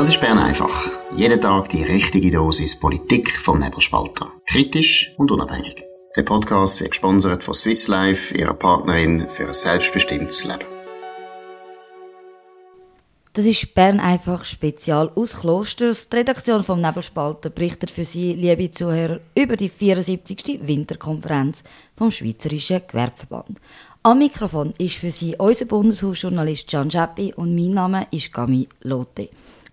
Das ist Bern einfach. Jeden Tag die richtige Dosis Politik vom Nebelspalter. Kritisch und unabhängig. Der Podcast wird gesponsert von Swiss Life, ihrer Partnerin für ein selbstbestimmtes Leben. Das ist Bern einfach spezial aus Klosters. Die Redaktion vom Nebelspalter berichtet für Sie, liebe Zuhörer, über die 74. Winterkonferenz vom Schweizerischen Gewerbeverband. Am Mikrofon ist für Sie unser Bundeshausjournalist Gian Scheppi und mein Name ist Gami Lotte.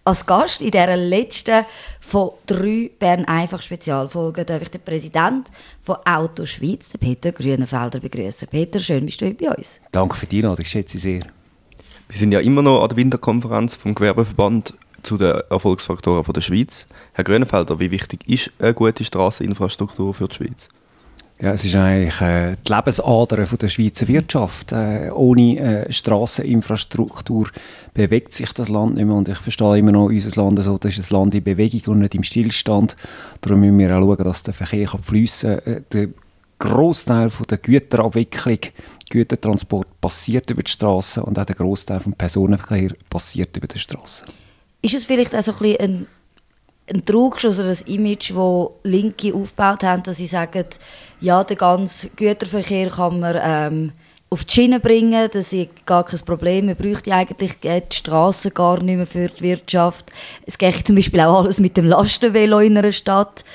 Als Gast in dieser letzten von drei Bern einfach Spezialfolgen darf ich den Präsidenten von Auto Schweiz, Peter Grünenfelder, begrüßen. Peter, schön bist du heute bei uns. Danke für die Einladung, ich schätze sehr. Wir sind ja immer noch an der Winterkonferenz vom Gewerbeverband zu den Erfolgsfaktoren der Schweiz. Herr Grünenfelder, wie wichtig ist eine gute Straßeninfrastruktur für die Schweiz? Ja, es ist eigentlich äh, die Lebensader der Schweizer Wirtschaft. Äh, ohne äh, Straßeninfrastruktur bewegt sich das Land nicht mehr. Und ich verstehe immer noch unser Land so, das ist ein Land in Bewegung und nicht im Stillstand. Darum müssen wir auch schauen, dass der Verkehr fließen kann. Äh, der Großteil der Güterabwicklung, Gütertransport passiert über die Straße und auch der Großteil des Personenverkehr passiert über die Straße. Ist es vielleicht auch so ein bisschen ein ein Trugschluss oder ein Image, das Linke aufgebaut haben, dass sie sagen, ja, den ganzen Güterverkehr kann man ähm, auf die Schiene bringen, das ist gar kein Problem. Man bräuchte eigentlich die Straßen gar nicht mehr für die Wirtschaft. Es geht zum Beispiel auch alles mit dem Lastenvelo in einer Stadt.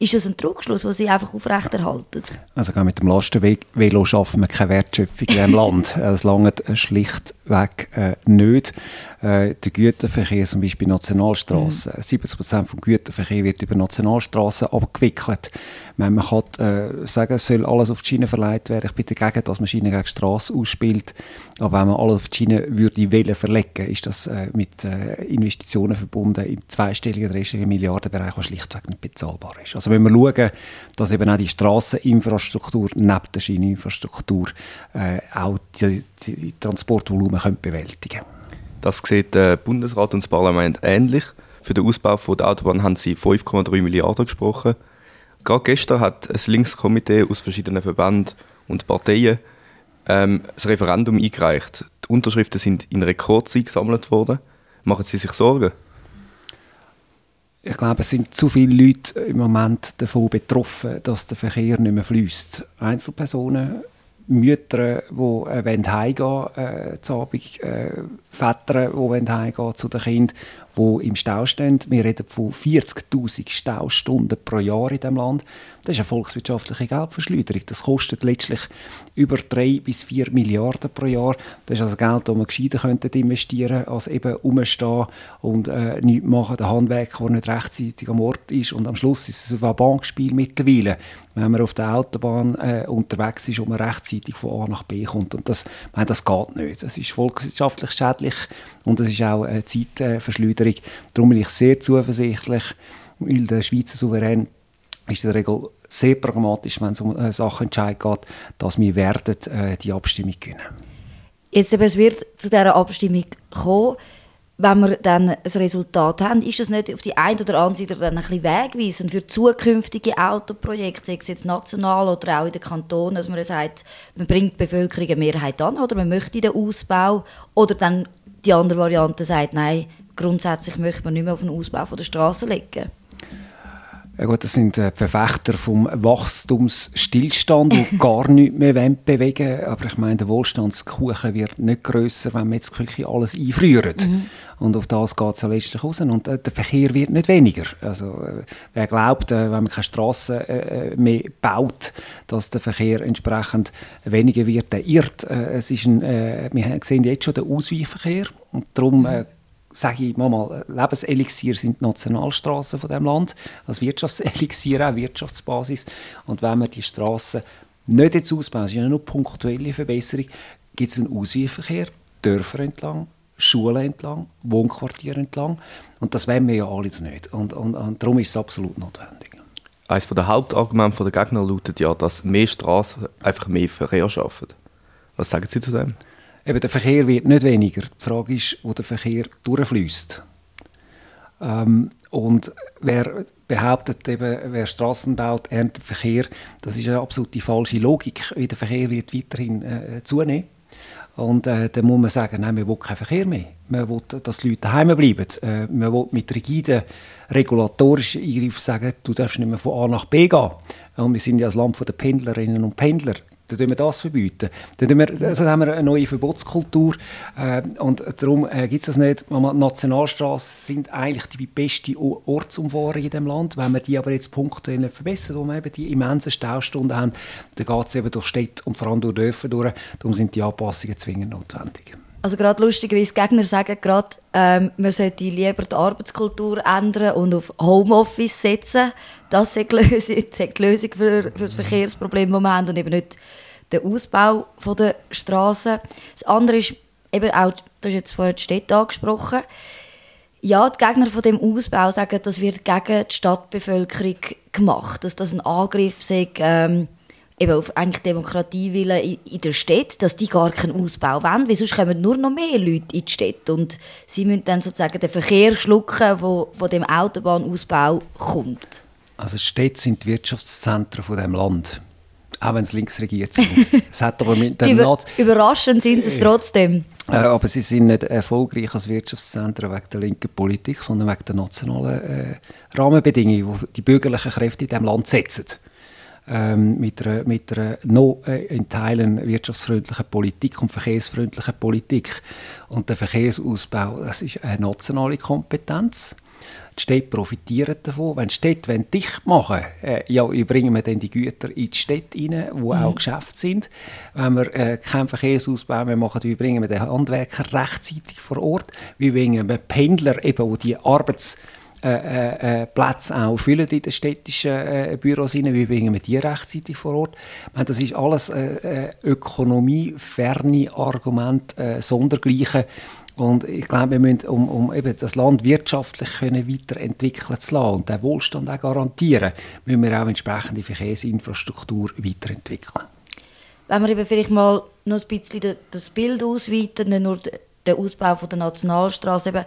Ist das ein Trugschluss, den Sie einfach aufrechterhalten? Also mit dem Lastenvelo schaffen wir keine Wertschöpfung in diesem Land. Es langt schlichtweg äh, nicht. Äh, der Güterverkehr, zum Beispiel Nationalstraßen, mhm. 70 Prozent des Güterverkehrs wird über Nationalstraßen abgewickelt. Man kann äh, sagen, es soll alles auf die Schiene verleiht werden, ich bin dagegen, dass man Schiene gegen Straße ausspielt. Aber wenn man alles auf die Schiene würde Welle verlegen, ist das äh, mit äh, Investitionen verbunden im zweistelligen, dreistelligen Milliardenbereich, der schlichtweg nicht bezahlbar ist. Also wenn wir schauen, dass eben auch die Strasseninfrastruktur neben der Schieneninfrastruktur äh, auch die, die, die Transportvolumen können bewältigen können. Das sieht der Bundesrat und das Parlament ähnlich. Für den Ausbau der Autobahn haben sie 5,3 Milliarden gesprochen. Gerade gestern hat ein Linkskomitee aus verschiedenen Verbänden und Parteien ähm, das Referendum eingereicht. Die Unterschriften sind in Rekordzeit gesammelt worden. Machen Sie sich Sorgen? Ich glaube, es sind zu viele Leute im Moment davon betroffen, dass der Verkehr nicht mehr fließt. Einzelpersonen Mütter, die äh, heimgehen äh, zu Abend, äh, Väter, die heimgehen zu den Kindern, die im Stau stehen. Wir reden von 40'000 Staustunden pro Jahr in diesem Land. Das ist eine volkswirtschaftliche Geldverschleuderung. Das kostet letztlich über 3 bis 4 Milliarden pro Jahr. Das ist also Geld, das man gescheiter könnte investieren als eben rumstehen und äh, nichts machen. Der Handwerker, der nicht rechtzeitig am Ort ist. Und am Schluss ist es ein Bankspiel mittlerweile, wenn man auf der Autobahn äh, unterwegs ist und man rechtzeitig von A nach B kommt. Und das, meine, das geht nicht. Das ist volkswirtschaftlich schädlich und es ist auch eine Zeitverschleuderung. Darum bin ich sehr zuversichtlich, weil der Schweizer Souverän ist in der Regel sehr pragmatisch, wenn es um äh, Sachen entscheiden geht, dass wir werden äh, die Abstimmung gewinnen. Jetzt es wird zu dieser Abstimmung kommen wenn wir dann ein Resultat haben, ist das nicht auf die eine oder andere Seite dann ein bisschen wegweisend für zukünftige Autoprojekte, sei es jetzt national oder auch in den Kantonen, dass man sagt, man bringt die Bevölkerung eine Mehrheit an oder man möchte den Ausbau oder dann die andere Variante sagt, nein, grundsätzlich möchte man nicht mehr auf den Ausbau der Straße legen. Ja gut, das sind äh, Verfechter vom Wachstumsstillstand, die gar nichts mehr bewegen wollen. Aber ich meine, der Wohlstandskuchen wird nicht grösser, wenn wir jetzt wirklich alles einfrieren. Mhm. Und auf das geht es ja letztlich raus. Und äh, der Verkehr wird nicht weniger. Also, äh, wer glaubt, äh, wenn man keine Straßen äh, mehr baut, dass der Verkehr entsprechend weniger wird, der irrt. Es ist ein, wir sehen jetzt schon den Ausweichverkehr. Und darum sage ich mal, Lebenselixier sind die Nationalstraßen von dem Land, als Wirtschaftselixier auch Wirtschaftsbasis. Und wenn wir die Straßen nicht jetzt ausbauen, es ist ja nur punktuelle Verbesserung, gibt es einen Ausweichverkehr, Dörfer entlang, Schulen entlang, Wohnquartiere entlang. Und das wollen wir ja alles nicht. Und, und, und darum ist es absolut notwendig. Eines der Hauptargumente der Gegner lautet ja, dass mehr Straßen einfach mehr Verkehr schaffen. Was sagen Sie zu dem? Eben, der Verkehr wird nicht weniger. Die Frage ist, wo der Verkehr durchfließt. Ähm, und wer behauptet, eben, wer Straßen baut, erntet Verkehr, das ist eine absolut die falsche Logik. Der Verkehr wird weiterhin äh, zunehmen. Und äh, dann muss man sagen, nein, wir wollen keinen Verkehr mehr. Man will, dass die Leute daheim bleiben. Äh, man will mit rigiden regulatorischen Eingriffen sagen, du darfst nicht mehr von A nach B gehen. Und wir sind ja das Land der Pendlerinnen und Pendler. Dann tun wir das verbieten. Dann wir, also haben wir eine neue Verbotskultur. Äh, und darum äh, gibt es das nicht. Nationalstraßen sind eigentlich die beste Ortsumfahrung in dem Land. Wenn wir die aber jetzt nicht verbessern, wo wir eben die immensen Staustunden haben, dann geht es eben durch Städte und vor allem durch Dörfer durch. Darum sind die Anpassungen zwingend notwendig. Also gerade lustigerweise, Gegner sagen gerade, ähm, man sollte lieber die Arbeitskultur ändern und auf Homeoffice setzen. Das ist die Lösung, die Lösung für, für das Verkehrsproblem, das wir haben und eben nicht der Ausbau der Straßen. Das andere ist eben auch, du hast jetzt vorhin die Städte angesprochen, ja, die Gegner von dem Ausbau sagen, das wird gegen die Stadtbevölkerung gemacht, dass das ein Angriff sei, ähm, eben auf eigentlich Demokratiewillen in, in der Stadt, dass die gar keinen Ausbau wollen, weil sonst kommen nur noch mehr Leute in die Stadt und sie müssen dann sozusagen den Verkehr schlucken, der von dem Autobahnausbau kommt. Also Städte sind die Wirtschaftszentren von dem Land, auch wenn es links regiert sind. es hat aber mit der über, überraschend sind sie es trotzdem. Äh, aber sie sind nicht erfolgreich als Wirtschaftszentren wegen der linken Politik, sondern wegen der nationalen äh, Rahmenbedingungen, die die bürgerlichen Kräfte in diesem Land setzen ähm, mit, einer, mit einer noch äh, in Teilen wirtschaftsfreundlichen Politik und verkehrsfreundlichen Politik. Und der Verkehrsausbau, das ist eine nationale Kompetenz. Die Städte profitieren davon. Wenn die Städte dicht machen äh, ja, bringen wir dann die Güter in die Städte rein, wo mhm. auch Geschäfte sind. Wenn wir äh, keinen Verkehrsausbau mehr machen, wie bringen wir den Handwerker rechtzeitig vor Ort? Wie bringen wir Pendler, eben, wo die Arbeits- äh, äh, äh, Plätze auch füllen in den städtischen äh, Büros rein. Wie bringen wir die rechtzeitig vor Ort? Meine, das ist alles äh, äh ökonomieferne Argumente, äh, Sondergleichen. Und ich glaube, wir müssen, um, um eben das Land wirtschaftlich können weiterentwickeln zu lassen und den Wohlstand auch garantieren, müssen wir auch entsprechende Verkehrsinfrastruktur weiterentwickeln. Wenn wir eben vielleicht mal noch ein bisschen das Bild ausweiten, nicht nur den Ausbau der Nationalstraße, eben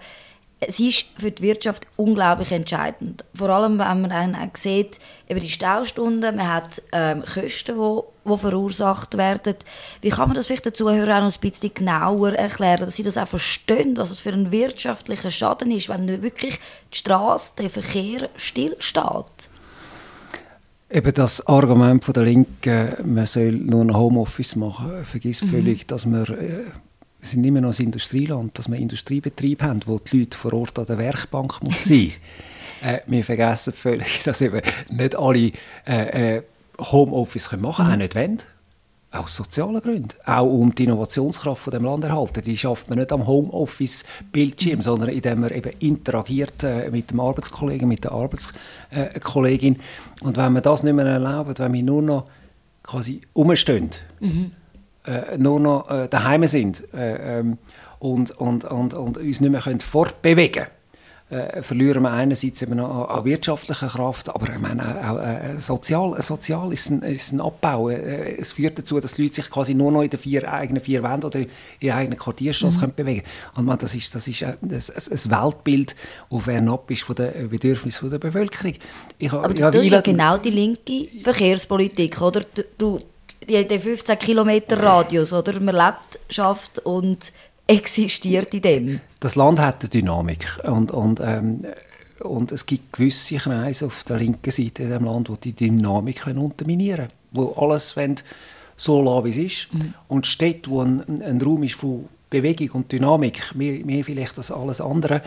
es ist für die Wirtschaft unglaublich entscheidend. Vor allem, wenn man dann sieht, über die Staustunden, man hat ähm, Kosten, die, die verursacht werden. Wie kann man das vielleicht den Zuhörern noch ein bisschen genauer erklären, dass sie das auch verstehen, was es für ein wirtschaftlicher Schaden ist, wenn wirklich die Straße, der Verkehr stillsteht? Eben das Argument von der Linken, man soll nur ein Homeoffice machen, vergisst mhm. völlig, dass man äh, wir sind immer noch ein Industrieland, dass wir Industriebetriebe haben, wo die Leute vor Ort an der Werkbank muss sein äh, Wir vergessen völlig, dass eben nicht alle äh, äh, Homeoffice machen können, mhm. auch nicht wollen. Aus sozialen Gründen. Auch um die Innovationskraft von dem Land erhalten. Die schafft man nicht am Homeoffice-Bildschirm, mhm. sondern indem man eben interagiert äh, mit dem Arbeitskollegen, mit der Arbeitskollegin. Und wenn man das nicht mehr erlaubt, wenn wir nur noch quasi umstehen, mhm äh, nur noch äh, daheim sind äh, ähm, und, und, und, und uns nicht mehr können fortbewegen können, äh, verlieren wir einerseits eben an, an wirtschaftlicher Kraft, aber ich meine, auch, äh, sozial, sozial ist ein, ist ein Abbau. Äh, es führt dazu, dass die Leute sich quasi nur noch in den vier, eigenen vier Wänden oder in der eigenen Quartierstraße mhm. können bewegen können. Und das ist, das ist ein, ein, ein Weltbild, das fernab ist von den Bedürfnissen der Bevölkerung. Ich, aber ja, das ist genau die linke Verkehrspolitik, oder? Du, die, der 15 Kilometer Radius, oder? Man lebt, schafft und existiert in dem. Das Land hat eine Dynamik und, und, ähm, und es gibt gewisse Kreise auf der linken Seite in dem Land, die die Dynamik können unterminieren können, wo alles wollen, so lassen, wie es ist. Mhm. Und Städte, wo ein, ein Raum ist von Bewegung und Dynamik, mehr, mehr vielleicht als alles andere,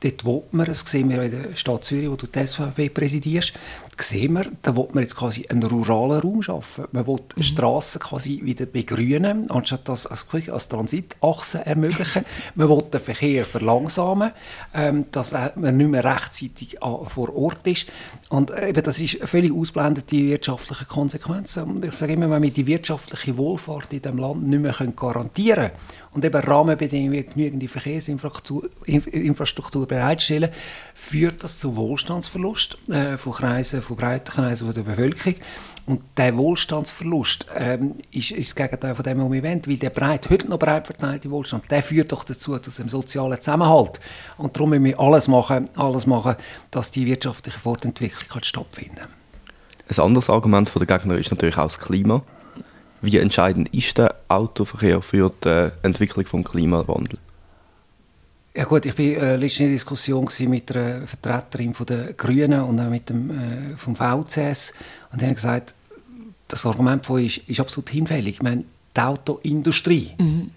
dort will man, das sehen wir in der Stadt Zürich, wo du die SVP präsidierst, sehen wir, da will man jetzt quasi einen ruralen Raum schaffen. Man will mhm. Straßen quasi wieder begrünen, anstatt das als, als Transitachse ermöglichen. man will den Verkehr verlangsamen, ähm, dass man nicht mehr rechtzeitig vor Ort ist. Und äh, eben, das ist völlig ausblendet, die wirtschaftlichen Konsequenzen. Und ich sage immer, wenn wir die wirtschaftliche Wohlfahrt in diesem Land nicht mehr garantieren können und eben Rahmenbedingungen genügend Verkehrsinfrastruktur bereitstellen, führt das zu Wohlstandsverlust äh, von Kreisen von breiten Kreisen der Bevölkerung. Und der Wohlstandsverlust ähm, ist, ist das Gegenteil von dem, was wir wollen, weil der breit, heute noch breit verteilte Wohlstand, der führt doch dazu, zu dem sozialen Zusammenhalt. Und darum müssen wir alles machen, alles machen, dass die wirtschaftliche Fortentwicklung stattfinden kann. Ein anderes Argument der Gegner ist natürlich auch das Klima. Wie entscheidend ist der Autoverkehr für die Entwicklung des Klimawandels? Ja gut, ich war äh, letztens in Diskussion mit einer Vertreterin von der Grünen und auch mit dem äh, vom VCS und die haben gesagt, das Argument von ist, ist absolut hinfällig. Ich meine, die Autoindustrie mhm.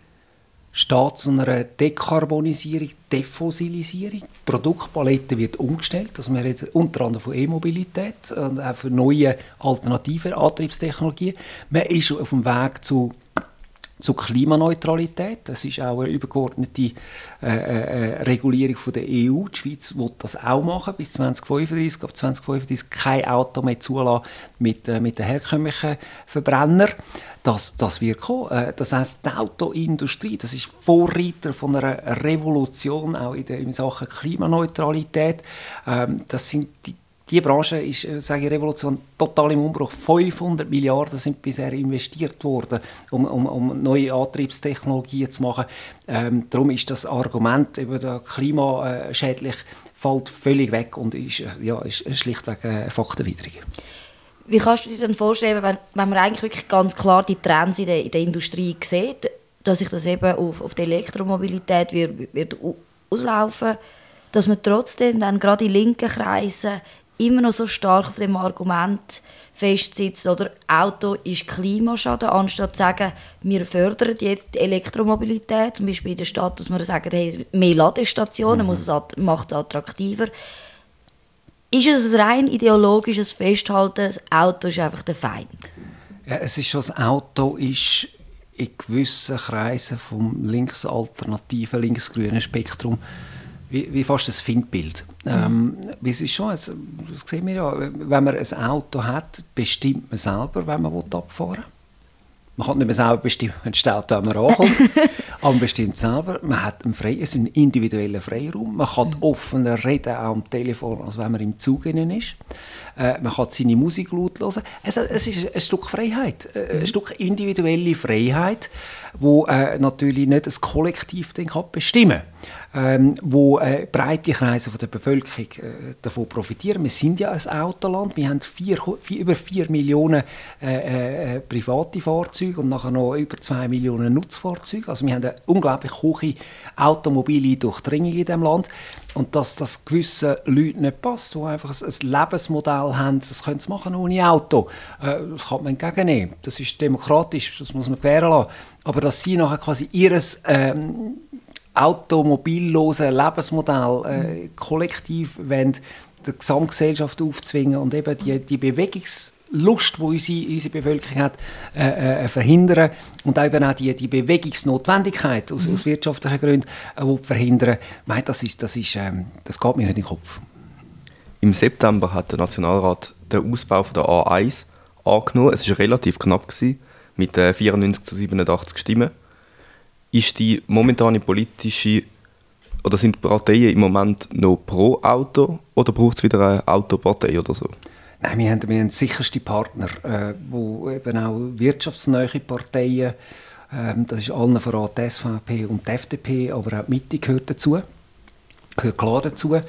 Steht zu einer Dekarbonisierung, Defossilisierung. Die Produktpalette wird umgestellt. Also wir reden unter anderem von E-Mobilität und auch für neue alternative Antriebstechnologien. Man ist auf dem Weg zu zur Klimaneutralität. Das ist auch eine übergeordnete äh, äh, Regulierung von der EU. Die Schweiz will das auch machen bis 2035. Ab 2035 kein Auto mehr zulassen mit, äh, mit den herkömmlichen Verbrennern. Das, das wird kommen. Äh, das heißt, die Autoindustrie, das ist Vorreiter von einer Revolution auch in, der, in Sachen Klimaneutralität. Ähm, das sind die die Branche ist, äh, sage ich, Revolution total im Umbruch. 500 Milliarden sind bisher investiert worden, um, um, um neue Antriebstechnologien zu machen. Ähm, darum ist das Argument über den klimaschädlich fällt völlig weg und ist, äh, ja, ist schlichtweg äh, faktenwidrig. Wie kannst du dir denn vorstellen, wenn, wenn man eigentlich wirklich ganz klar die Trends in der, in der Industrie sieht, dass sich das eben auf, auf die Elektromobilität wird, wird auslaufen, dass man trotzdem dann gerade in linken Kreisen immer noch so stark auf dem Argument festsitzt, oder Auto ist Klimaschaden, anstatt zu sagen, wir fördern jetzt die Elektromobilität, zum Beispiel in der Stadt, dass wir sagen, hey, mehr Ladestationen mhm. muss es macht es attraktiver. Ist es ein rein ideologisches Festhalten, das Auto ist einfach der Feind? Ja, es ist schon, das Auto ist in gewissen Kreisen vom linksalternativen, linksgrünen Spektrum wie, wie fast ein Findbild. Mhm. Ähm, es ist schon, also, das sehen wir ja, wenn man ein Auto hat, bestimmt man selber, wenn man abfahren will. Man kann nicht mehr selber bestimmen, wenn das Auto ankommt, aber man bestimmt selber. Man hat einen, frei, einen individuellen Freiraum. Man kann mhm. offener reden, auch am Telefon, als wenn man im Zug ist. Äh, man kann seine Musik laut hören. Es, es ist ein Stück Freiheit, äh, ein mhm. Stück individuelle Freiheit, wo äh, natürlich nicht das Kollektiv kann bestimmen ähm, wo äh, breite Kreise von der Bevölkerung äh, davon profitieren. Wir sind ja ein Autoland, wir haben vier, vier, über 4 Millionen äh, private Fahrzeuge und nachher noch über 2 Millionen Nutzfahrzeuge. Also wir haben eine unglaublich hohe automobile Durchdringung in diesem Land. Und dass das gewissen Leuten nicht passt, die einfach ein, Lebensmodell haben, das können sie machen ohne Auto. Äh, das kann man entgegennehmen. Das ist demokratisch, das muss man gewähren lassen. Aber dass sie nachher quasi ihr ähm, automobillose Lebensmodell äh, kollektiv wollen, der Gesamtgesellschaft aufzwingen und eben die, die Bewegungs Lust, die unsere, unsere Bevölkerung hat, äh, äh, verhindern und eben auch die, die Bewegungsnotwendigkeit aus, mhm. aus wirtschaftlichen Gründen äh, verhindern. Meine, das, ist, das, ist, ähm, das geht mir nicht in den Kopf. Im September hat der Nationalrat den Ausbau von der A1 angenommen. Es war relativ knapp gewesen, mit äh, 94 zu 87 Stimmen. Ist die momentane politische oder sind die Parteien im Moment noch pro Auto oder braucht es wieder eine Autopartei oder so? Nein, wir haben, wir haben sicherste Partner, äh, wo eben auch wirtschaftsnahe Parteien, äh, das ist allen voran die SVP und die FDP, aber auch die Mitte gehört dazu gehört klar dazu, äh,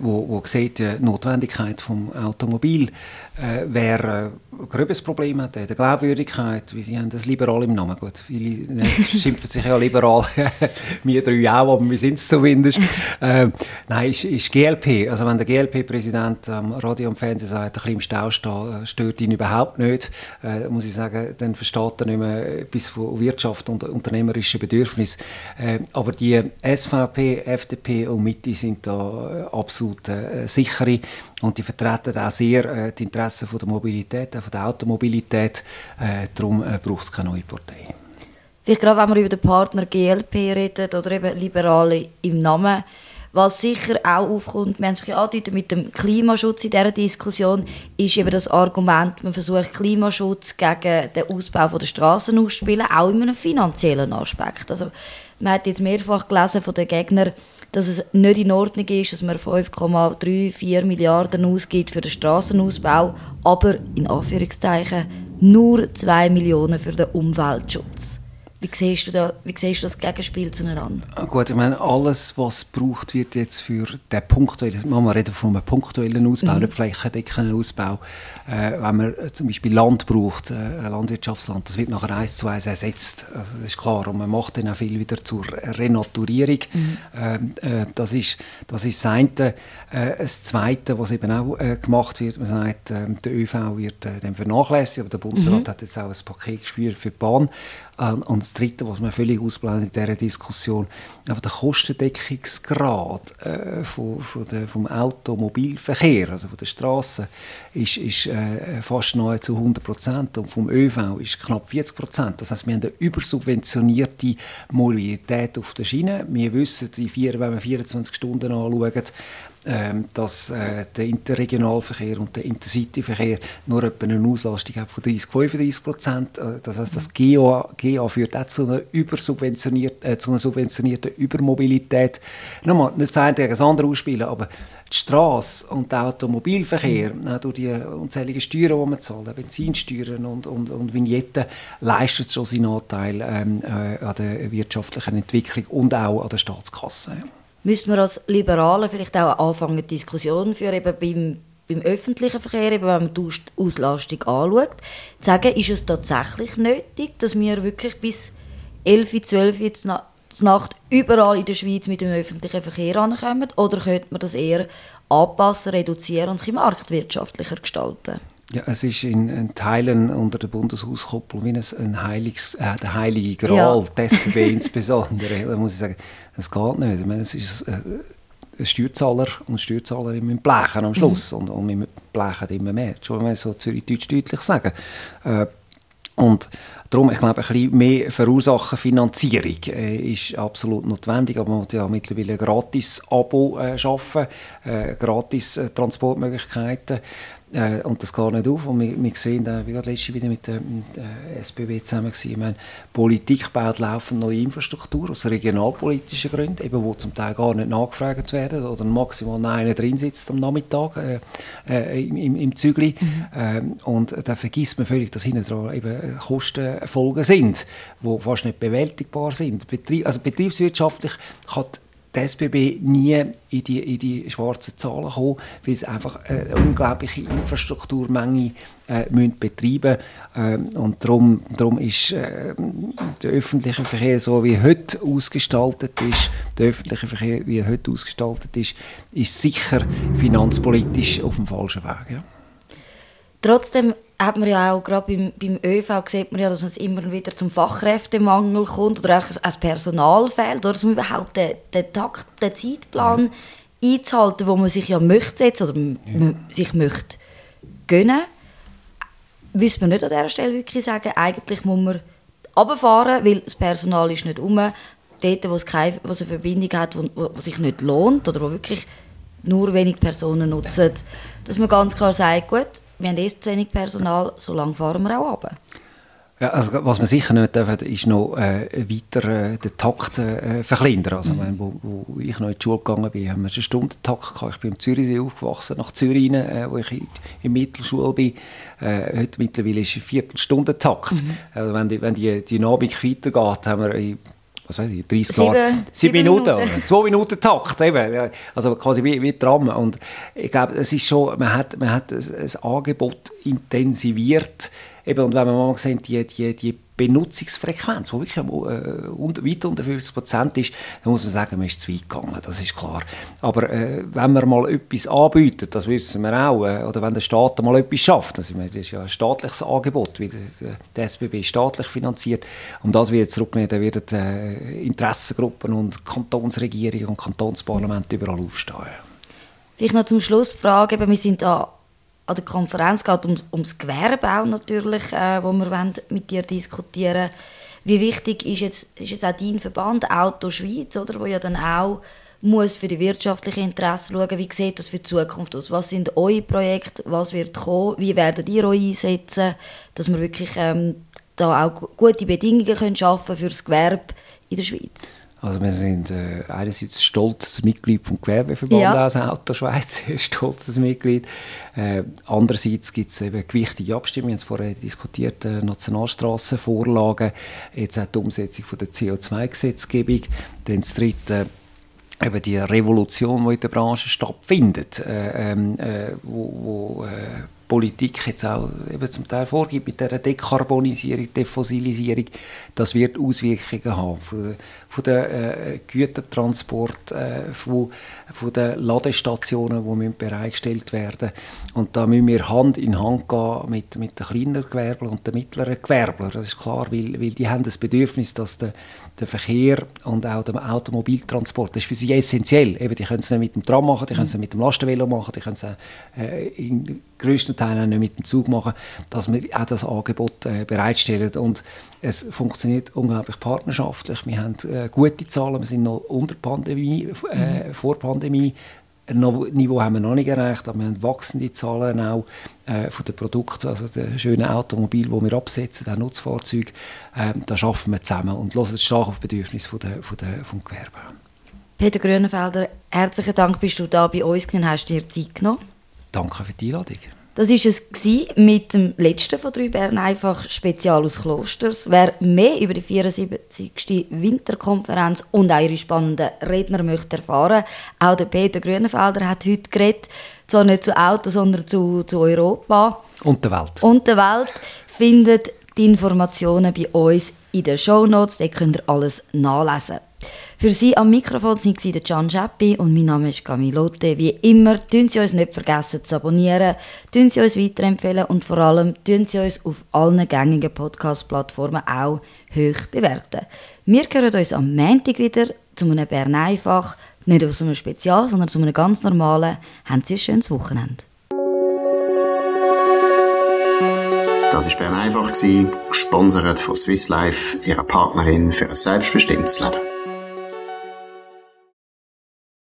wo, wo sieht, die Notwendigkeit des Automobil äh, wäre ein gröbes Problem hat, der Glaubwürdigkeit, wie sie haben das liberal im Namen. Gut, viele ne, schimpfen sich ja liberal, wir drei auch, aber wir sind es zumindest. äh, nein, ist, ist GLP, also wenn der GLP-Präsident am Radio und Fernsehen sagt, ein bisschen im Stau stehen, äh, stört ihn überhaupt nicht, äh, muss ich sagen, dann versteht er nicht mehr etwas von Wirtschaft und unternehmerischen Bedürfnissen. Äh, aber die SVP, FDP und Mitte sind da äh, absolut äh, sichere und die vertreten auch sehr äh, die Interessen von der Mobilität, von der Automobilität. Äh, darum äh, braucht es keine neue Partei. Vielleicht gerade, wenn wir über den Partner GLP reden oder eben Liberale im Namen, was sicher auch aufkommt, wir haben es angedeutet mit dem Klimaschutz in dieser Diskussion, ist eben das Argument, man versucht Klimaschutz gegen den Ausbau der Straßen auszuspielen, auch in einem finanziellen Aspekt. Also, man hat jetzt mehrfach gelesen von den Gegnern, dass es nicht in Ordnung ist, dass man 5,34 Milliarden ausgibt für den Straßenausbau, aber in Anführungszeichen nur 2 Millionen für den Umweltschutz. Wie siehst du, da, wie siehst du das Gegenspiel zueinander? Gut, ich meine, alles, was gebraucht wird jetzt für den punktuellen, man reden von einem punktuellen Ausbau, mhm. flächendeckenden Ausbau, äh, wenn man äh, zum Beispiel Land braucht, äh, Landwirtschaftsland, das wird nachher eins zu eins ersetzt. Also das ist klar. Und man macht dann auch viel wieder zur Renaturierung. Mhm. Ähm, äh, das, ist, das ist das eine. Äh, das Zweite, was eben auch äh, gemacht wird, man sagt, ähm, der ÖV wird dann vernachlässigt, aber der Bundesrat mhm. hat jetzt auch ein Paket gespürt für die Bahn. Und das Dritte, was man völlig ausblendet in dieser Diskussion, aber der Kostendeckungsgrad äh, von, vom Automobilverkehr, also von der Straße, ist, ist äh, fast nahezu 100 Prozent und vom ÖV ist knapp 40 Prozent. Das heißt, wir haben eine übersubventionierte Mobilität auf der Schiene. Wir wissen, die vier, wenn wir 24 Stunden anschauen, ähm, dass äh, der Interregionalverkehr und der Intercityverkehr nur etwa eine Auslastung hat von 30, 35 Prozent. Äh, das heißt, das GA, GA führt auch zu einer, übersubventioniert, äh, zu einer subventionierten Übermobilität. Nochmal, nicht das eine gegen das andere ausspielen, aber die Straße und der Automobilverkehr, mhm. durch die unzähligen Steuern, die man zahlt, Benzinsteuern und, und, und Vignetten, leistet schon seinen Anteil ähm, äh, an der wirtschaftlichen Entwicklung und auch an der Staatskasse müssen wir als Liberale vielleicht auch anfangen, Diskussionen führen, eben beim, beim öffentlichen Verkehr, eben wenn man die Auslastung anschaut, zu sagen, ist es tatsächlich nötig, dass wir wirklich bis 11, 12 jetzt na Nacht überall in der Schweiz mit dem öffentlichen Verkehr ankommen? Oder könnte man das eher anpassen, reduzieren und sich marktwirtschaftlicher gestalten? Ja, es ist in, in Teilen unter der Bundeshauskuppel wie ein, ein heiliges, äh, der heilige Gral, ja. SBB insbesondere. Da muss ich sagen, das geht nicht. Ich meine, es ist äh, ein Steuerzahler und Steuerzahlerin mit blechen am Schluss. Mhm. Und, und wir blechen immer mehr. Schon wenn wir so Zürich-Deutsch deutlich sagen. Äh, und darum, ich glaube, ein bisschen mehr Verursachenfinanzierung äh, ist absolut notwendig. Aber man muss ja mittlerweile ein Gratis-Abo äh, schaffen, äh, Gratis-Transportmöglichkeiten. Äh, und das geht nicht auf. Und wir, wir sehen, äh, wie gerade letztes wieder mit der, mit der SBB zusammen gewesen, ich meine, Politik baut laufend neue Infrastruktur aus regionalpolitischen Gründen, eben wo zum Teil gar nicht nachgefragt werden oder maximal einer drin sitzt am Nachmittag äh, äh, im, im Zügli. Mhm. Ähm, und da vergisst man völlig, dass hinten dran eben Kostenfolgen sind, die fast nicht bewältigbar sind. Betrieb, also betriebswirtschaftlich kann die SBB nie in die, in die schwarzen Zahlen kommen, weil sie einfach eine unglaubliche Infrastrukturmenge äh, müssen betreiben ähm, und darum, darum ist äh, der öffentliche Verkehr so wie heute ausgestaltet ist, der öffentliche Verkehr wie er heute ausgestaltet ist, ist sicher finanzpolitisch auf dem falschen Weg. Ja. Trotzdem hat man ja auch gerade beim, beim ÖV sieht man ja, dass es immer wieder zum Fachkräftemangel kommt oder auch ein Personal fehlt, oder um überhaupt den, den Takt, den Zeitplan ja. einzuhalten, wo man sich ja möchte setzen oder ja. sich möchte gönnen. Müsste man nicht an dieser Stelle wirklich sagen, eigentlich muss man runterfahren, weil das Personal ist nicht um. Dort, wo es, keine, wo es eine Verbindung hat, wo, wo, sich nicht lohnt oder wo wirklich nur wenige Personen nutzen, dass man ganz klar sagt, gut, wir haben erst zu wenig Personal, so lange fahren wir auch runter. Ja, also was wir sicher nicht dürfen, ist noch äh, weiter äh, den Takt äh, verkleinern. Also, mhm. wo, wo, ich noch in die Schule gegangen bin, haben wir einen Stundentakt gehabt. Ich bin im Zürichsee aufgewachsen, nach Zürich, äh, wo ich in, in Mittelschule bin. Äh, heute mittlerweile ist ein Viertelstundentakt. Mhm. Also, wenn die, wenn die Dynamik weitergeht, haben wir in was weiß ich, 30 sieben, Jahre, sieben, Minuten, Minuten. zwei Minuten Takt, eben. also quasi wie, wie Tram. Und ich glaube, es ist schon, man hat, man hat ein Angebot intensiviert, eben, und wenn man mal sieht, die, die, die Benutzungsfrequenz, die wirklich äh, weit unter 50 Prozent ist, dann muss man sagen, man ist zu weit gegangen, das ist klar. Aber äh, wenn man mal etwas anbietet, das wissen wir auch, äh, oder wenn der Staat mal etwas schafft, das ist ja ein staatliches Angebot, wie der, SBB staatlich finanziert, und das wird zurücknehmen, dann werden äh, Interessengruppen und Kantonsregierungen und Kantonsparlamente überall aufstehen. Vielleicht noch zum Schluss die Frage, wir sind da an der Konferenz geht um, ums Gewerbe auch natürlich, äh, wo wir mit dir diskutieren Wie wichtig ist jetzt, ist jetzt auch dein Verband Auto Schweiz, oder, wo ja dann auch muss für die wirtschaftlichen Interessen schauen, wie sieht das für die Zukunft aus? Was sind eure Projekte? Was wird kommen? Wie werdet ihr euch einsetzen, dass wir wirklich ähm, da auch gute Bedingungen können schaffen für das Gewerbe in der Schweiz? Also wir sind äh, einerseits stolzes Mitglied vom Gewerbeverband ja. aus Autoschweiz, stolzes Mitglied. Äh, andererseits gibt es eben gewichtige Abstimmungen, wir haben es vorher diskutiert, äh, Nationalstrassenvorlagen, jetzt auch die Umsetzung von der CO2-Gesetzgebung, dann das dritte eben die Revolution, die in der Branche stattfindet, äh, ähm, äh, wo, wo äh, Politik jetzt auch eben zum Teil vorgibt mit der Dekarbonisierung, Defossilisierung, das wird Auswirkungen haben von, von den äh, Gütertransport, äh, von, von den Ladestationen, die bereitgestellt werden. Und da müssen wir Hand in Hand gehen mit, mit den kleineren Gewerblern und den mittleren Gewerblern, das ist klar, weil, weil die haben das Bedürfnis, dass der, der Verkehr und auch der Automobiltransport, das ist für sie essentiell, eben, die können es nicht mit dem Tram machen, die können es nicht mit dem Lastenvelo machen, die können es äh, in größten Teilen nicht mit dem Zug machen, dass wir auch das Angebot äh, bereitstellen. Und es funktioniert unglaublich partnerschaftlich. Wir haben äh, gute Zahlen, wir sind noch unter Pandemie, äh, mhm. vor Pandemie. Ein Niveau haben wir noch nicht erreicht, aber wir haben wachsende Zahlen auch äh, von den Produkten, also den schönen Automobil, die wir absetzen, den Nutzfahrzeug, äh, da schaffen wir zusammen und hören stark auf Bedürfnisse von der, von der, vom Gewerbe. Peter Grünenfelder, herzlichen Dank, bist du da bei uns gewesen, hast dir Zeit genommen. Danke für die Einladung. Das war es mit dem letzten von drei Bern einfach Spezial aus Klosters. Wer mehr über die 74. Winterkonferenz und auch ihre spannenden Redner möchte erfahren, auch der Peter Grünenfelder hat heute geredet, zwar nicht zu Auto, sondern zu, zu Europa. Und der Welt. Und der Welt findet die Informationen bei uns in den Shownotes, da könnt ihr alles nachlesen. Für Sie am Mikrofon waren der Can Scheppi und mein Name ist Camilote. Wie immer, tun Sie uns nicht vergessen zu abonnieren, tun Sie uns weiterempfehlen und vor allem tun Sie uns auf allen gängigen Podcast-Plattformen auch hoch bewerten. Wir hören uns am Montag wieder zu einem Bern einfach, nicht aus einem Spezial, sondern zu einem ganz normalen. Haben Sie ein schönes Wochenende. Das war Bern einfach, gesponsert von Swiss Life, ihrer Partnerin für ein selbstbestimmtes Leben.